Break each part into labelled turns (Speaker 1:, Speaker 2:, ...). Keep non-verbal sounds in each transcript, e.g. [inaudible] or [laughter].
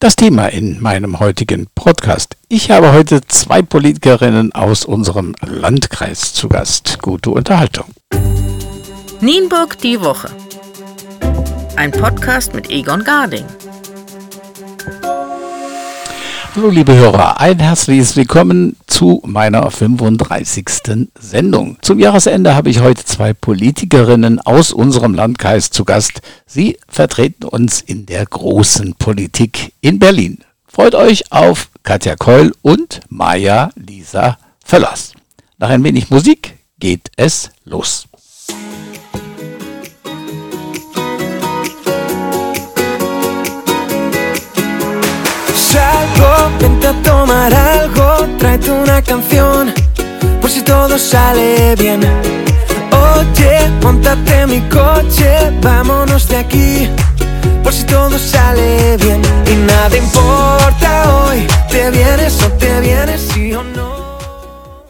Speaker 1: Das Thema in meinem heutigen Podcast. Ich habe heute zwei Politikerinnen aus unserem Landkreis zu Gast. Gute Unterhaltung.
Speaker 2: Nienburg die Woche. Ein Podcast mit Egon Garding.
Speaker 1: Hallo liebe Hörer, ein herzliches Willkommen zu meiner 35. Sendung. Zum Jahresende habe ich heute zwei Politikerinnen aus unserem Landkreis zu Gast. Sie vertreten uns in der großen Politik in Berlin. Freut euch auf Katja Keul und Maja Lisa Völlers. Nach ein wenig Musik geht es los.
Speaker 3: Tráete una canción, por si todo sale bien. Oye, montate mi coche, vámonos de aquí, por si todo sale bien. Y nada importa hoy, te vienes o te vienes, sí o no.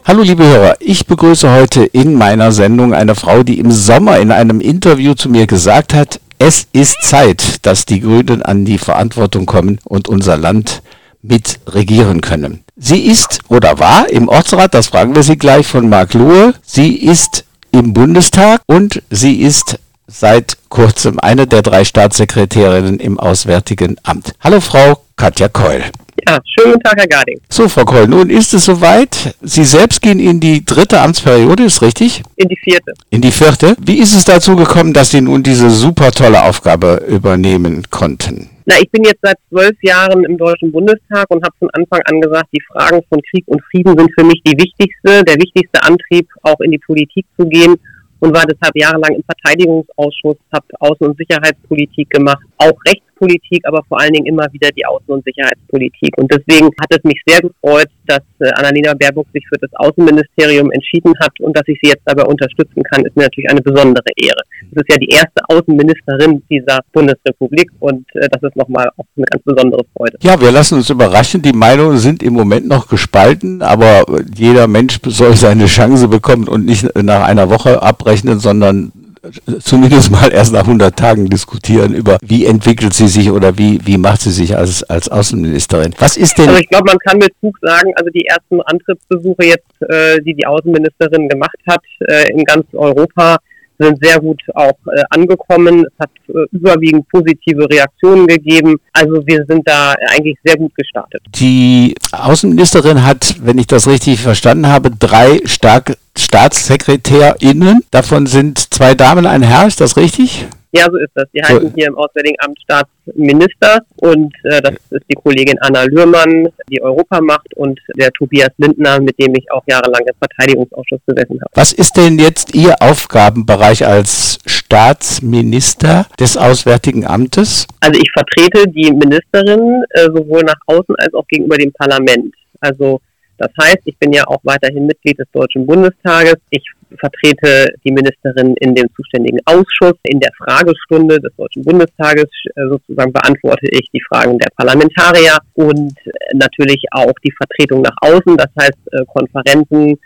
Speaker 1: Hallo liebe Hörer, ich begrüße heute in meiner Sendung eine Frau, die im Sommer in einem Interview zu mir gesagt hat, es ist Zeit, dass die Grünen an die Verantwortung kommen und unser Land mit regieren können. Sie ist oder war im Ortsrat, das fragen wir Sie gleich von Marc Lohe. Sie ist im Bundestag und sie ist seit kurzem eine der drei Staatssekretärinnen im Auswärtigen Amt. Hallo Frau Katja Keul.
Speaker 4: Ja, schönen guten Tag, Herr Garding.
Speaker 1: So, Frau Keul, nun ist es soweit. Sie selbst gehen in die dritte Amtsperiode, ist richtig?
Speaker 4: In die vierte.
Speaker 1: In die vierte. Wie ist es dazu gekommen, dass Sie nun diese super tolle Aufgabe übernehmen konnten?
Speaker 4: Na, ich bin jetzt seit zwölf Jahren im Deutschen Bundestag und habe von Anfang an gesagt, die Fragen von Krieg und Frieden sind für mich die wichtigste, der wichtigste Antrieb, auch in die Politik zu gehen und war deshalb jahrelang im Verteidigungsausschuss, habe Außen- und Sicherheitspolitik gemacht, auch Rechtspolitik, aber vor allen Dingen immer wieder die Außen- und Sicherheitspolitik. Und deswegen hat es mich sehr gefreut, dass äh, Annalena Baerbock sich für das Außenministerium entschieden hat und dass ich sie jetzt dabei unterstützen kann, ist mir natürlich eine besondere Ehre. Es ist ja die erste Außenministerin dieser Bundesrepublik und äh, das ist nochmal auch eine ganz besondere Freude.
Speaker 1: Ja, wir lassen uns überraschen. Die Meinungen sind im Moment noch gespalten, aber jeder Mensch soll seine Chance bekommen und nicht nach einer Woche abrechnen, sondern zumindest mal erst nach 100 Tagen diskutieren über, wie entwickelt sie sich oder wie, wie macht sie sich als, als Außenministerin. Was ist denn...
Speaker 4: Also ich glaube, man kann mit Zug sagen, also die ersten Antrittsbesuche jetzt, äh, die die Außenministerin gemacht hat äh, in ganz Europa, sind sehr gut auch äh, angekommen. Es hat äh, überwiegend positive Reaktionen gegeben. Also wir sind da eigentlich sehr gut gestartet.
Speaker 1: Die Außenministerin hat, wenn ich das richtig verstanden habe, drei starke StaatssekretärInnen. Davon sind zwei Damen, ein Herr, ist das richtig?
Speaker 4: Ja, so ist das. Die heißen hier im Auswärtigen Amt Staatsminister und äh, das ist die Kollegin Anna Lührmann, die Europa macht und der Tobias Lindner, mit dem ich auch jahrelang im Verteidigungsausschuss gesessen habe.
Speaker 1: Was ist denn jetzt Ihr Aufgabenbereich als Staatsminister des Auswärtigen Amtes?
Speaker 4: Also ich vertrete die Ministerin äh, sowohl nach außen als auch gegenüber dem Parlament. Also das heißt, ich bin ja auch weiterhin Mitglied des Deutschen Bundestages. Ich vertrete die Ministerin in dem zuständigen Ausschuss. In der Fragestunde des Deutschen Bundestages äh, sozusagen beantworte ich die Fragen der Parlamentarier und äh, natürlich auch die Vertretung nach außen, das heißt äh, Konferenzen,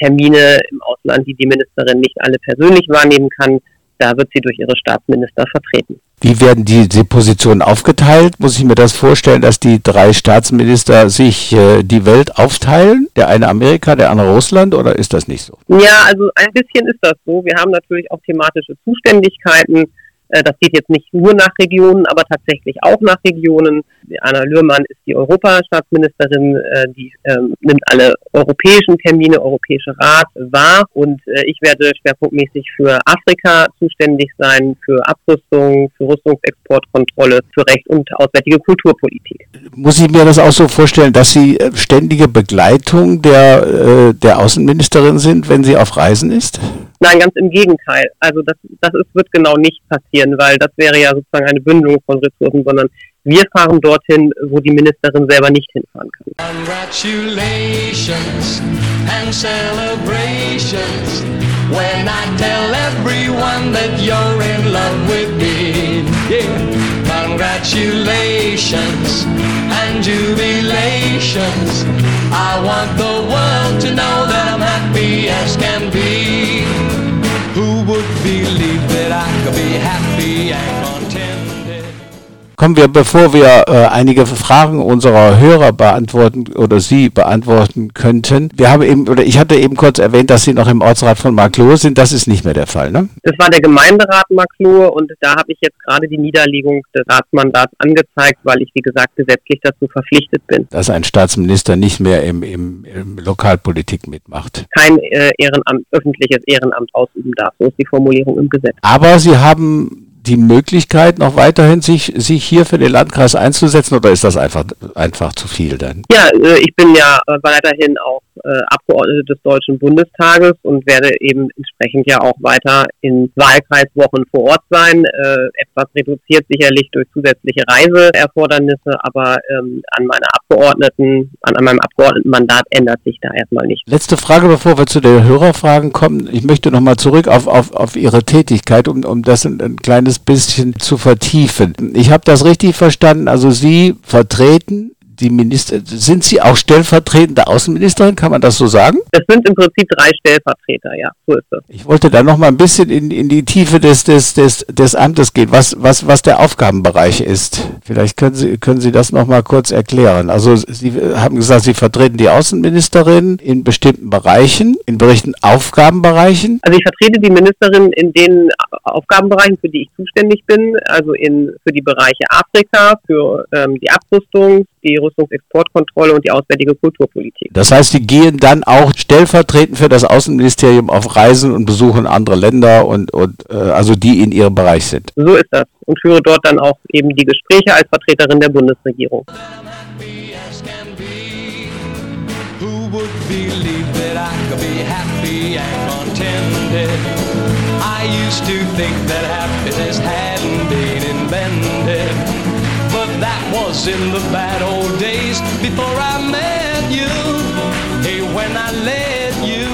Speaker 4: Termine im Ausland, die die Ministerin nicht alle persönlich wahrnehmen kann. Da wird sie durch ihre Staatsminister vertreten.
Speaker 1: Wie werden die, die Positionen aufgeteilt? Muss ich mir das vorstellen, dass die drei Staatsminister sich äh, die Welt aufteilen? Der eine Amerika, der andere Russland oder ist das nicht so?
Speaker 4: Ja, also ein bisschen ist das so. Wir haben natürlich auch thematische Zuständigkeiten. Äh, das geht jetzt nicht nur nach Regionen, aber tatsächlich auch nach Regionen. Anna Lührmann ist die Europastaatsministerin, äh, die ähm, nimmt alle europäischen Termine, Europäische Rat wahr und äh, ich werde schwerpunktmäßig für Afrika zuständig sein, für Abrüstung, für Rüstungsexportkontrolle, für Recht und auswärtige Kulturpolitik.
Speaker 1: Muss ich mir das auch so vorstellen, dass Sie ständige Begleitung der, der Außenministerin sind, wenn sie auf Reisen ist?
Speaker 4: Nein, ganz im Gegenteil. Also das, das ist, wird genau nicht passieren, weil das wäre ja sozusagen eine Bündelung von Ressourcen, sondern wir fahren dorthin, wo die Ministerin selber nicht hinfahren kann. Congratulations and celebrations when I tell everyone that you're in love with me. Yeah. Congratulations and jubilations. I want the world to know that I'm happy as can believe that I could be happy and contented?
Speaker 1: Kommen wir, bevor wir äh, einige Fragen unserer Hörer beantworten oder Sie beantworten könnten. Wir haben eben, oder ich hatte eben kurz erwähnt, dass Sie noch im Ortsrat von Marklohe sind. Das ist nicht mehr der Fall, ne?
Speaker 4: Das war der Gemeinderat Marklohe und da habe ich jetzt gerade die Niederlegung des Ratsmandats angezeigt, weil ich, wie gesagt, gesetzlich dazu verpflichtet bin.
Speaker 1: Dass ein Staatsminister nicht mehr im, im, im Lokalpolitik mitmacht.
Speaker 4: Kein äh, Ehrenamt, öffentliches Ehrenamt ausüben darf. So ist die Formulierung im Gesetz.
Speaker 1: Aber Sie haben die Möglichkeit, noch weiterhin sich, sich hier für den Landkreis einzusetzen oder ist das einfach, einfach zu viel dann?
Speaker 4: Ja, äh, ich bin ja äh, weiterhin auch äh, Abgeordnete des Deutschen Bundestages und werde eben entsprechend ja auch weiter in Wahlkreiswochen vor Ort sein. etwas reduziert sicherlich durch zusätzliche Reiseerfordernisse, aber ähm, an meiner Abgeordneten, an, an meinem Abgeordnetenmandat ändert sich da erstmal nicht.
Speaker 1: Letzte Frage, bevor wir zu den Hörerfragen kommen. Ich möchte nochmal zurück auf, auf, auf Ihre Tätigkeit, um, um das ein, ein kleines bisschen zu vertiefen. Ich habe das richtig verstanden. Also Sie vertreten die Minister, sind Sie auch stellvertretende Außenministerin, kann man das so sagen?
Speaker 4: Es sind im Prinzip drei Stellvertreter, ja, so ist es.
Speaker 1: Ich wollte da noch mal ein bisschen in, in die Tiefe des, des, des, des Amtes gehen, was, was, was der Aufgabenbereich ist. Vielleicht können Sie, können Sie das noch mal kurz erklären. Also Sie haben gesagt, Sie vertreten die Außenministerin in bestimmten Bereichen, in bestimmten Aufgabenbereichen.
Speaker 4: Also ich vertrete die Ministerin in den Aufgabenbereichen, für die ich zuständig bin, also in, für die Bereiche Afrika, für ähm, die Abrüstung, die Rüstungsexportkontrolle und die auswärtige Kulturpolitik.
Speaker 1: Das heißt, die gehen dann auch stellvertretend für das Außenministerium auf Reisen und besuchen andere Länder und, und äh, also die in ihrem Bereich sind.
Speaker 4: So ist das und führe dort dann auch eben die Gespräche als Vertreterin der Bundesregierung. I used to think that happiness hadn't been invented. That was in the bad old days before I met you. Hey, when I let you.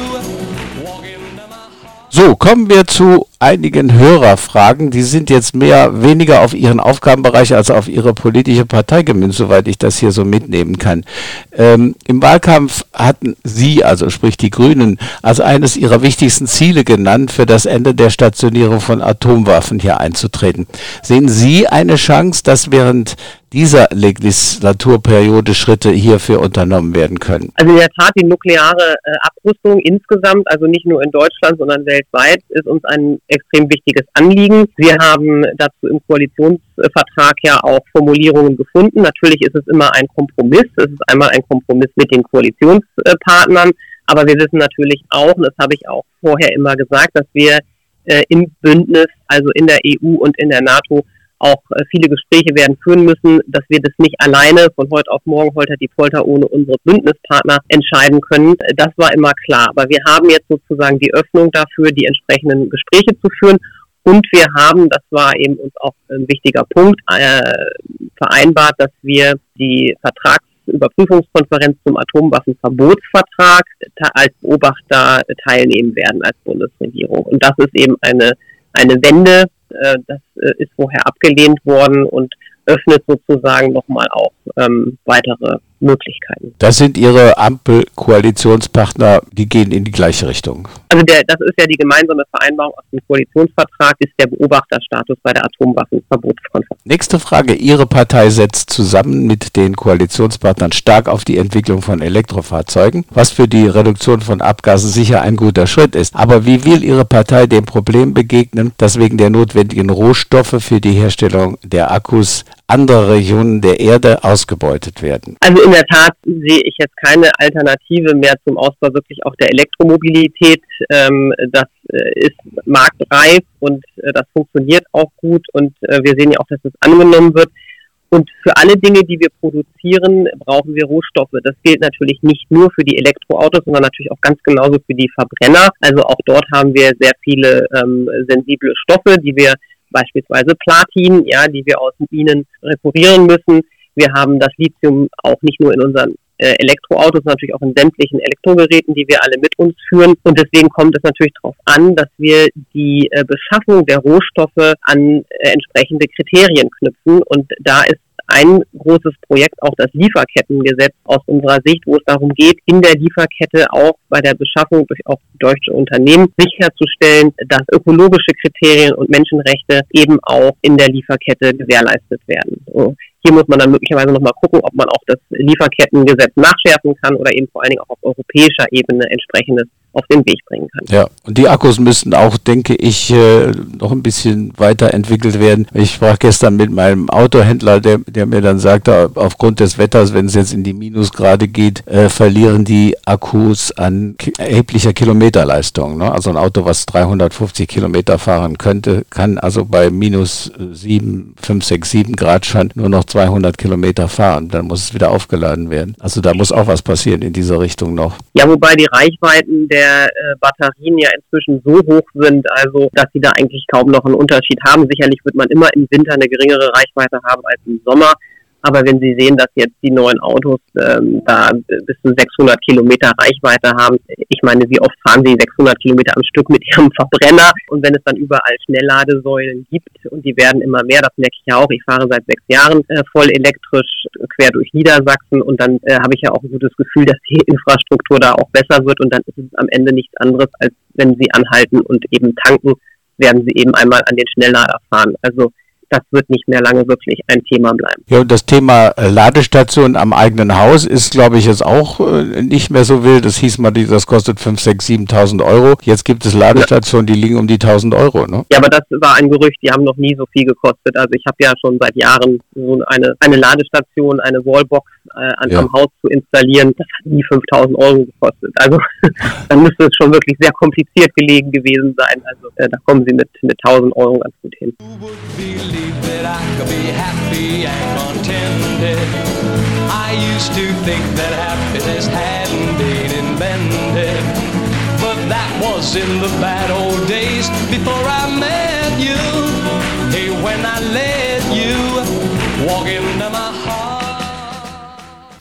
Speaker 4: So, kommen wir zu einigen Hörerfragen. Die sind jetzt mehr, weniger auf ihren Aufgabenbereich als auf ihre politische Partei gemünzt, soweit ich das hier so mitnehmen kann. Ähm, Im Wahlkampf hatten Sie, also sprich die Grünen, als eines ihrer wichtigsten Ziele genannt, für das Ende der Stationierung von Atomwaffen hier einzutreten. Sehen Sie eine Chance, dass während dieser Legislaturperiode Schritte hierfür unternommen werden können? Also in der Tat, die nukleare äh, Abrüstung insgesamt, also nicht nur in Deutschland, sondern weltweit, ist uns ein extrem wichtiges Anliegen. Wir haben dazu im Koalitionsvertrag ja auch Formulierungen gefunden. Natürlich ist es immer ein Kompromiss. Es ist einmal ein Kompromiss mit den Koalitionspartnern. Aber wir wissen natürlich auch, und das habe ich auch vorher immer gesagt, dass wir äh, im Bündnis, also in der EU und in der NATO, auch äh, viele Gespräche werden führen müssen, dass wir das nicht alleine von heute auf morgen holter die Polter ohne unsere Bündnispartner entscheiden können. Das war immer klar. Aber wir haben jetzt sozusagen die Öffnung dafür, die entsprechenden Gespräche zu führen. Und wir haben, das war eben uns auch ein wichtiger Punkt, äh, vereinbart, dass wir die Vertragsüberprüfungskonferenz zum Atomwaffenverbotsvertrag als Beobachter teilnehmen werden als Bundesregierung. Und das ist eben eine, eine Wende, äh, das äh, ist vorher abgelehnt worden und öffnet sozusagen nochmal auch ähm, weitere Möglichkeiten.
Speaker 1: Das sind Ihre Ampel-Koalitionspartner, die gehen in die gleiche Richtung.
Speaker 4: Also der, das ist ja die gemeinsame Vereinbarung aus dem Koalitionsvertrag, ist der Beobachterstatus bei der Atomwaffenverbotskonferenz.
Speaker 1: Nächste Frage. Ihre Partei setzt zusammen mit den Koalitionspartnern stark auf die Entwicklung von Elektrofahrzeugen, was für die Reduktion von Abgasen sicher ein guter Schritt ist. Aber wie will Ihre Partei dem Problem begegnen, dass wegen der notwendigen Rohstoffe für die Herstellung der Akkus andere Regionen der Erde ausgebeutet werden?
Speaker 4: Also in der Tat sehe ich jetzt keine Alternative mehr zum Ausbau wirklich auch der Elektromobilität. Ähm, das äh, ist marktreif und äh, das funktioniert auch gut und äh, wir sehen ja auch, dass es angenommen wird. Und für alle Dinge, die wir produzieren, brauchen wir Rohstoffe. Das gilt natürlich nicht nur für die Elektroautos, sondern natürlich auch ganz genauso für die Verbrenner. Also auch dort haben wir sehr viele ähm, sensible Stoffe, die wir beispielsweise Platin, ja, die wir aus Minen reparieren müssen. Wir haben das Lithium auch nicht nur in unseren äh, Elektroautos, natürlich auch in sämtlichen Elektrogeräten, die wir alle mit uns führen. Und deswegen kommt es natürlich darauf an, dass wir die äh, Beschaffung der Rohstoffe an äh, entsprechende Kriterien knüpfen. Und da ist ein großes Projekt, auch das Lieferkettengesetz aus unserer Sicht, wo es darum geht, in der Lieferkette auch bei der Beschaffung durch auch deutsche Unternehmen sicherzustellen, dass ökologische Kriterien und Menschenrechte eben auch in der Lieferkette gewährleistet werden. So. Hier muss man dann möglicherweise nochmal gucken, ob man auch das Lieferkettengesetz nachschärfen kann oder eben vor allen Dingen auch auf europäischer Ebene entsprechendes auf den Weg bringen kann.
Speaker 1: Ja, und die Akkus müssten auch, denke ich, äh, noch ein bisschen weiterentwickelt werden. Ich sprach gestern mit meinem Autohändler, der, der mir dann sagte, aufgrund des Wetters, wenn es jetzt in die Minusgrade geht, äh, verlieren die Akkus an erheblicher Kilometerleistung. Ne? Also ein Auto, was 350 Kilometer fahren könnte, kann also bei minus 7, 5, 6, 7 Grad schon nur noch 200 Kilometer fahren. Dann muss es wieder aufgeladen werden. Also da muss auch was passieren in dieser Richtung noch.
Speaker 4: Ja, wobei die Reichweiten der der äh, Batterien ja inzwischen so hoch sind, also dass sie da eigentlich kaum noch einen Unterschied haben. Sicherlich wird man immer im Winter eine geringere Reichweite haben als im Sommer. Aber wenn Sie sehen, dass jetzt die neuen Autos ähm, da bis zu 600 Kilometer Reichweite haben, ich meine, wie oft fahren Sie 600 Kilometer am Stück mit [laughs] Ihrem Verbrenner? Und wenn es dann überall Schnellladesäulen gibt und die werden immer mehr, das merke ich ja auch. Ich fahre seit sechs Jahren äh, voll elektrisch quer durch Niedersachsen und dann äh, habe ich ja auch ein gutes Gefühl, [laughs] dass die Infrastruktur da auch besser wird und dann ist es am Ende nichts anderes, als wenn Sie anhalten und eben tanken, werden Sie eben einmal an den Schnelllader fahren. Also das wird nicht mehr lange wirklich ein Thema bleiben.
Speaker 1: Ja, und das Thema äh, Ladestation am eigenen Haus ist, glaube ich, jetzt auch äh, nicht mehr so wild. Das hieß mal, das kostet 5, 6, 7.000 Euro. Jetzt gibt es Ladestationen, die liegen um die 1.000 Euro. Ne?
Speaker 4: Ja, aber das war ein Gerücht, die haben noch nie so viel gekostet. Also ich habe ja schon seit Jahren so eine, eine Ladestation, eine Wallbox äh, an, ja. am Haus zu installieren. Das hat nie 5.000 Euro gekostet. Also [laughs] dann müsste es schon wirklich sehr kompliziert gelegen gewesen sein. Also äh, da kommen sie mit, mit 1.000 Euro ganz gut hin. That I could be happy and contented. I used to think that happiness hadn't been invented. But that was in the bad old days before I met you. Hey, when I let you walk into my.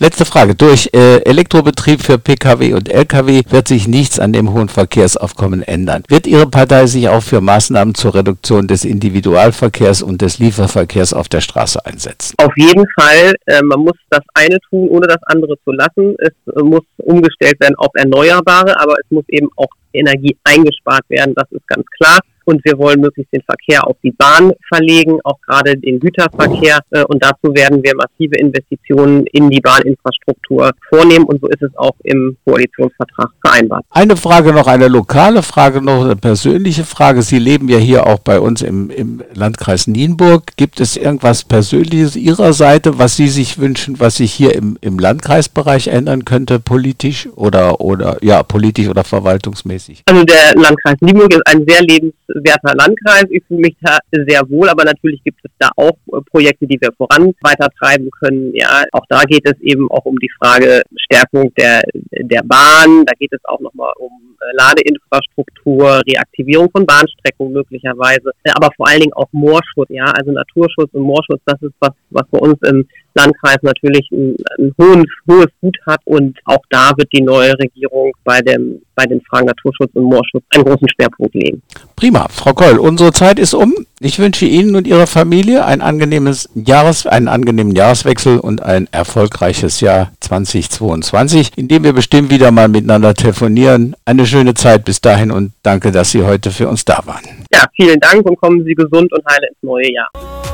Speaker 4: Letzte Frage. Durch äh, Elektrobetrieb für Pkw und Lkw wird sich nichts an dem hohen Verkehrsaufkommen ändern. Wird Ihre Partei sich auch für Maßnahmen zur Reduktion des Individualverkehrs und des Lieferverkehrs auf der Straße einsetzen? Auf jeden Fall. Äh, man muss das eine tun, ohne das andere zu lassen. Es muss umgestellt werden auf Erneuerbare, aber es muss eben auch Energie eingespart werden. Das ist ganz klar und wir wollen möglichst den Verkehr auf die Bahn verlegen, auch gerade den Güterverkehr. Äh, und dazu werden wir massive Investitionen in die Bahninfrastruktur vornehmen und so ist es auch im Koalitionsvertrag vereinbart.
Speaker 1: Eine Frage noch, eine lokale Frage noch, eine persönliche Frage. Sie leben ja hier auch bei uns im, im Landkreis Nienburg. Gibt es irgendwas Persönliches Ihrer Seite, was Sie sich wünschen, was sich hier im, im Landkreisbereich ändern könnte, politisch oder, oder ja, politisch oder verwaltungsmäßig?
Speaker 4: Also der Landkreis Nienburg ist ein sehr lebens Werther Landkreis. Ich fühle mich da sehr wohl, aber natürlich gibt es da auch äh, Projekte, die wir voran weitertreiben können. Ja, auch da geht es eben auch um die Frage Stärkung der, der Bahn. Da geht es auch nochmal um äh, Ladeinfrastruktur, Reaktivierung von Bahnstrecken möglicherweise, äh, aber vor allen Dingen auch Moorschutz. Ja, also Naturschutz und Moorschutz, das ist was, was bei uns im Landkreis natürlich ein, ein hohen, hohes Gut hat und auch da wird die neue Regierung bei dem bei den Fragen Naturschutz und Moorschutz einen großen Schwerpunkt legen.
Speaker 1: Prima, Frau Koll, unsere Zeit ist um. Ich wünsche Ihnen und Ihrer Familie ein angenehmes Jahres, einen angenehmen Jahreswechsel und ein erfolgreiches Jahr 2022, in dem wir bestimmt wieder mal miteinander telefonieren. Eine schöne Zeit bis dahin und danke, dass Sie heute für uns da waren.
Speaker 4: Ja, vielen Dank und kommen Sie gesund und heile ins neue Jahr.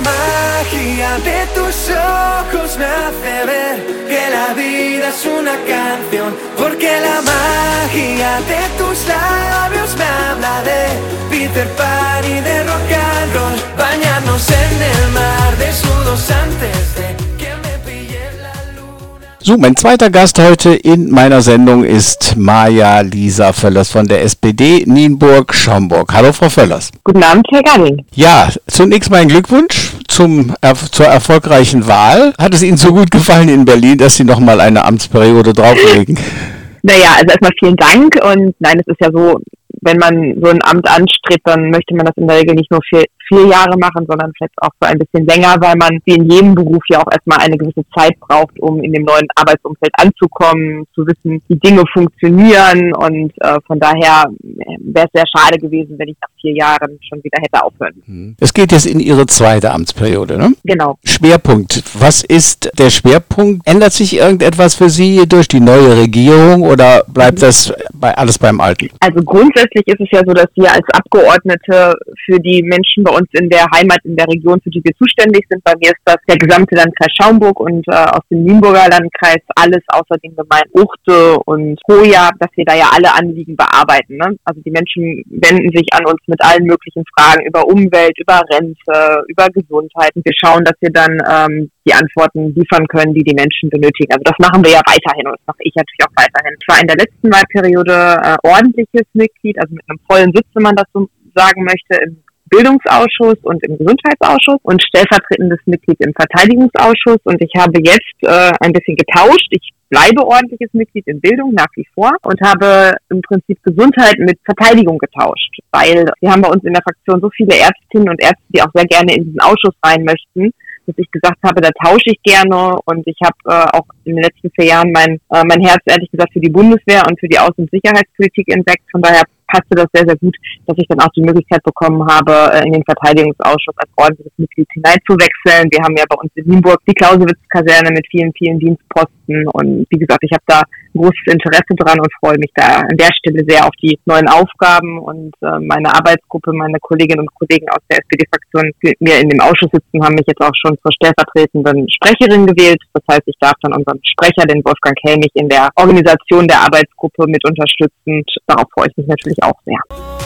Speaker 4: De tus ojos me hace ver que la vida es una canción, porque la magia de tus labios me habla de Peter Pan y de rock and roll, bañarnos en el mar de sudos antes de
Speaker 1: So, mein zweiter Gast heute in meiner Sendung ist Maja Lisa Völlers von der SPD Nienburg-Schaumburg. Hallo, Frau Völlers.
Speaker 5: Guten Abend, Herr Ganning.
Speaker 1: Ja, zunächst mein Glückwunsch zum, zur erfolgreichen Wahl. Hat es Ihnen so gut gefallen in Berlin, dass Sie nochmal eine Amtsperiode drauflegen? [laughs]
Speaker 5: Naja, also erstmal vielen Dank und nein, es ist ja so, wenn man so ein Amt anstrebt, dann möchte man das in der Regel nicht nur für, vier Jahre machen, sondern vielleicht auch für ein bisschen länger, weil man wie in jedem Beruf ja auch erstmal eine gewisse Zeit braucht, um in dem neuen Arbeitsumfeld anzukommen, zu wissen, wie Dinge funktionieren und äh, von daher äh, wäre es sehr schade gewesen, wenn ich nach vier Jahren schon wieder hätte aufhören.
Speaker 1: Hm. Es geht jetzt in Ihre zweite Amtsperiode, ne?
Speaker 5: Genau.
Speaker 1: Schwerpunkt. Was ist der Schwerpunkt? Ändert sich irgendetwas für Sie durch die neue Regierung oder bleibt das bei alles beim Alten?
Speaker 5: Also grundsätzlich ist es ja so, dass wir als Abgeordnete für die Menschen bei uns in der Heimat, in der Region, für die wir zuständig sind, bei mir ist das der gesamte Landkreis Schaumburg und äh, aus dem Nienburger Landkreis alles außer den Gemeinden Uchte und Hoja, dass wir da ja alle Anliegen bearbeiten. Ne? Also die Menschen wenden sich an uns mit allen möglichen Fragen über Umwelt, über Rente, über Gesundheit. Und wir schauen, dass wir dann ähm, die Antworten liefern können, die die Menschen benötigen. Also das machen wir ja weiterhin und das mache ich natürlich auch weiterhin. Ich war in der letzten Wahlperiode äh, ordentliches Mitglied, also mit einem vollen Sitz, wenn man das so sagen möchte, im Bildungsausschuss und im Gesundheitsausschuss und stellvertretendes Mitglied im Verteidigungsausschuss. Und ich habe jetzt äh, ein bisschen getauscht. Ich bleibe ordentliches Mitglied in Bildung nach wie vor und habe im Prinzip Gesundheit mit Verteidigung getauscht, weil wir haben bei uns in der Fraktion so viele Ärztinnen und Ärzte, die auch sehr gerne in diesen Ausschuss rein möchten, dass ich gesagt habe, da tausche ich gerne und ich habe äh, auch in den letzten vier Jahren mein, äh, mein Herz ehrlich gesagt für die Bundeswehr und für die Außen- und Sicherheitspolitik entdeckt. Von daher passte das sehr, sehr gut, dass ich dann auch die Möglichkeit bekommen habe, äh, in den Verteidigungsausschuss als ordentliches Mitglied hineinzuwechseln. Wir haben ja bei uns in Nienburg die Clausewitz-Kaserne mit vielen, vielen Dienstposten und wie gesagt, ich habe da großes Interesse dran und freue mich da an der Stelle sehr auf die neuen Aufgaben und äh, meine Arbeitsgruppe, meine Kolleginnen und Kollegen aus der SPD-Fraktion, die mit mir in dem Ausschuss sitzen, haben mich jetzt auch schon zur stellvertretenden Sprecherin gewählt. Das heißt, ich darf dann unseren Sprecher, den Wolfgang Helmich, in der Organisation der Arbeitsgruppe mit unterstützen. Darauf freue ich mich natürlich auch sehr.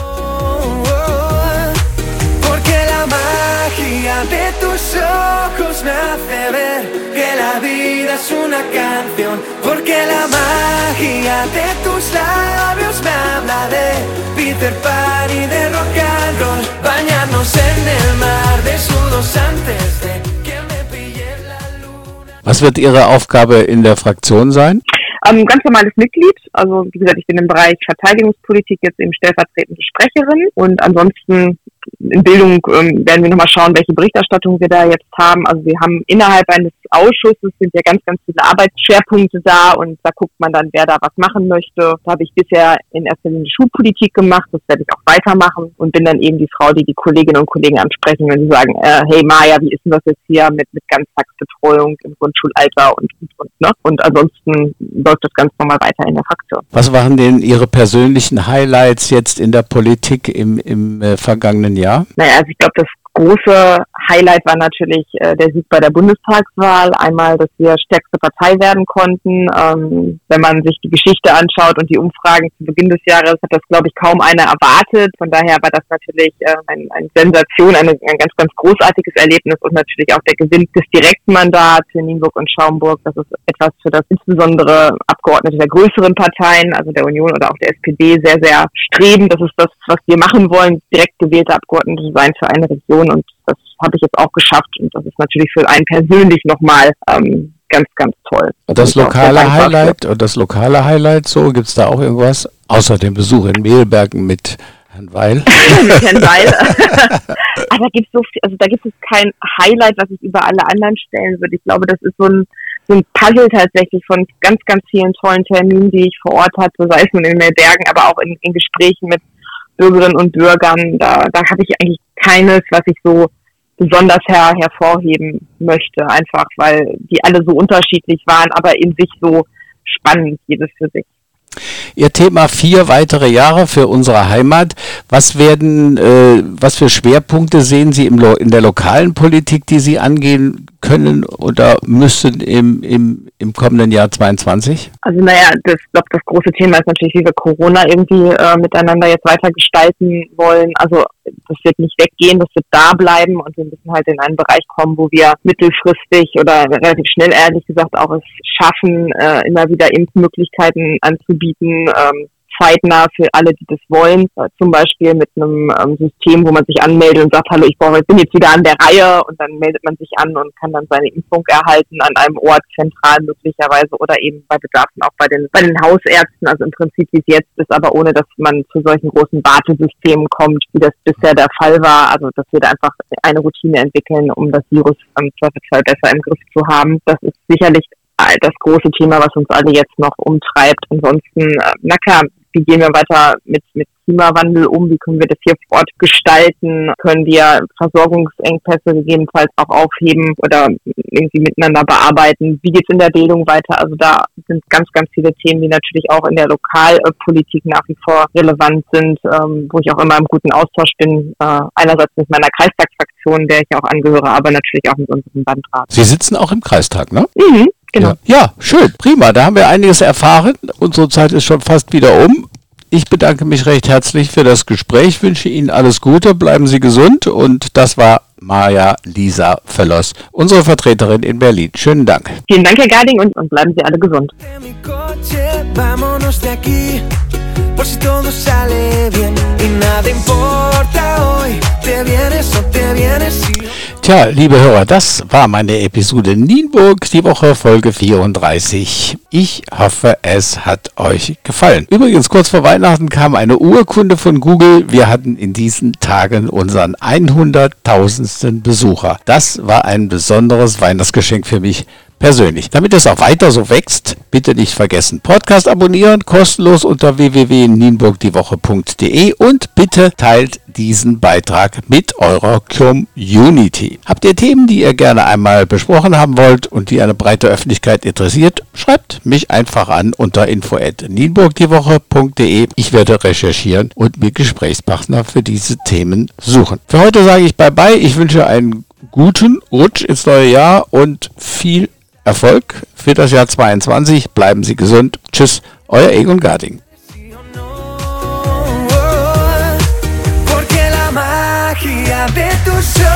Speaker 3: La vida es una canción. Porque la magia de tus labios me habla de Peter Pan y de rock and roll. Bañarnos en el mar desnudos antes de que me pille la luna.
Speaker 1: Was wird Ihre Aufgabe in der Fraktion sein?
Speaker 5: Ähm, ganz normales Mitglied. Also wie gesagt, ich bin im Bereich Verteidigungspolitik jetzt eben stellvertretende Sprecherin und ansonsten in Bildung ähm, werden wir nochmal schauen, welche Berichterstattung wir da jetzt haben. Also wir haben innerhalb eines Ausschusses sind ja ganz, ganz viele Arbeitsschwerpunkte da und da guckt man dann, wer da was machen möchte. Da habe ich bisher in erster Linie Schulpolitik gemacht, das werde ich auch weitermachen und bin dann eben die Frau, die die Kolleginnen und Kollegen ansprechen, wenn sie sagen, äh, hey Maja, wie ist denn das jetzt hier mit, mit Ganztagsbetreuung im Grundschulalter und, und, und, ne? Und ansonsten läuft das ganz normal weiter in der Fraktion.
Speaker 1: Was waren denn Ihre persönlichen Highlights jetzt in der Politik im, im äh, vergangenen Jahr?
Speaker 5: Naja, also ich glaube, das große Highlight war natürlich äh, der Sieg bei der Bundestagswahl. Einmal, dass wir stärkste Partei werden konnten. Ähm, wenn man sich die Geschichte anschaut und die Umfragen zu Beginn des Jahres, hat das, glaube ich, kaum einer erwartet. Von daher war das natürlich äh, ein, eine Sensation, eine, ein ganz, ganz großartiges Erlebnis und natürlich auch der Gewinn des Direktmandats für Nienburg und Schaumburg. Das ist etwas, für das insbesondere Abgeordnete der größeren Parteien, also der Union oder auch der SPD, sehr, sehr streben. Das ist das, was wir machen wollen, direkt gewählte Abgeordnete sein für eine Region und das habe ich jetzt auch geschafft und das ist natürlich für einen persönlich nochmal ähm, ganz, ganz toll.
Speaker 1: Und das
Speaker 5: sehr
Speaker 1: lokale. Highlight und das lokale Highlight so, gibt es da auch irgendwas? Außer dem Besuch in Mehlbergen mit Herrn Weil. [laughs]
Speaker 5: mit Herrn Weil. [laughs] Aber gibt so viel, also da gibt es kein Highlight, was ich über alle anderen stellen würde. Ich glaube, das ist so ein, so ein Puzzle tatsächlich von ganz, ganz vielen tollen Terminen, die ich vor Ort hatte, sei es nun in den Bergen, aber auch in, in Gesprächen mit Bürgerinnen und Bürgern. Da, da habe ich eigentlich keines, was ich so besonders her, hervorheben möchte, einfach weil die alle so unterschiedlich waren, aber in sich so spannend, jedes für sich.
Speaker 1: Ihr Thema vier weitere Jahre für unsere Heimat. Was werden, äh, was für Schwerpunkte sehen Sie im Lo in der lokalen Politik, die Sie angehen können oder müssen im, im, im kommenden Jahr 22?
Speaker 5: Also naja, das, ich glaube, das große Thema ist natürlich, wie wir Corona irgendwie äh, miteinander jetzt weiter gestalten wollen. Also das wird nicht weggehen, das wird da bleiben und wir müssen halt in einen Bereich kommen, wo wir mittelfristig oder relativ schnell ehrlich gesagt auch es schaffen, äh, immer wieder Impfmöglichkeiten anzubieten. Ähm, zeitnah für alle, die das wollen. Äh, zum Beispiel mit einem ähm, System, wo man sich anmeldet und sagt, hallo, ich brauche, ich bin jetzt wieder an der Reihe und dann meldet man sich an und kann dann seine Impfung erhalten an einem Ort zentral möglicherweise oder eben bei Bedarfen auch bei den, bei den Hausärzten. Also im Prinzip wie es jetzt ist, aber ohne, dass man zu solchen großen Wartesystemen kommt, wie das bisher der Fall war. Also dass wir da einfach eine Routine entwickeln, um das Virus am Zweifelsfall besser im Griff zu haben. Das ist sicherlich das große Thema, was uns alle jetzt noch umtreibt. Ansonsten, äh, na klar, wie gehen wir weiter mit, mit Klimawandel um? Wie können wir das hier vor Ort gestalten? Können wir Versorgungsengpässe gegebenenfalls auch aufheben oder irgendwie miteinander bearbeiten? Wie geht es in der Bildung weiter? Also da sind ganz, ganz viele Themen, die natürlich auch in der Lokalpolitik nach wie vor relevant sind, ähm, wo ich auch immer im guten Austausch bin. Äh, einerseits mit meiner Kreistagsfraktion, der ich auch angehöre, aber natürlich auch mit unserem Landrat.
Speaker 1: Sie sitzen auch im Kreistag, ne?
Speaker 5: Mhm. Genau.
Speaker 1: Ja. ja, schön, prima. Da haben wir einiges erfahren. Unsere Zeit ist schon fast wieder um. Ich bedanke mich recht herzlich für das Gespräch, wünsche Ihnen alles Gute, bleiben Sie gesund und das war Maja Lisa Verloss, unsere Vertreterin in Berlin. Schönen Dank.
Speaker 5: Vielen Dank, Herr Garding, und, und bleiben Sie alle gesund.
Speaker 1: Tja, liebe Hörer, das war meine Episode Nienburg, die Woche Folge 34. Ich hoffe, es hat euch gefallen. Übrigens, kurz vor Weihnachten kam eine Urkunde von Google. Wir hatten in diesen Tagen unseren 100.000. Besucher. Das war ein besonderes Weihnachtsgeschenk für mich persönlich. Damit es auch weiter so wächst, bitte nicht vergessen, Podcast abonnieren, kostenlos unter www.nienburgdiewoche.de und bitte teilt diesen Beitrag mit eurer Community. Habt ihr Themen, die ihr gerne einmal besprochen haben wollt und die eine breite Öffentlichkeit interessiert, schreibt mich einfach an unter info@nienburgdiewoche.de. Ich werde recherchieren und mir Gesprächspartner für diese Themen suchen. Für heute sage ich bye bye. Ich wünsche einen guten Rutsch ins neue Jahr und viel Erfolg für das Jahr 22. Bleiben Sie gesund. Tschüss, euer Egon Garding. de hace ver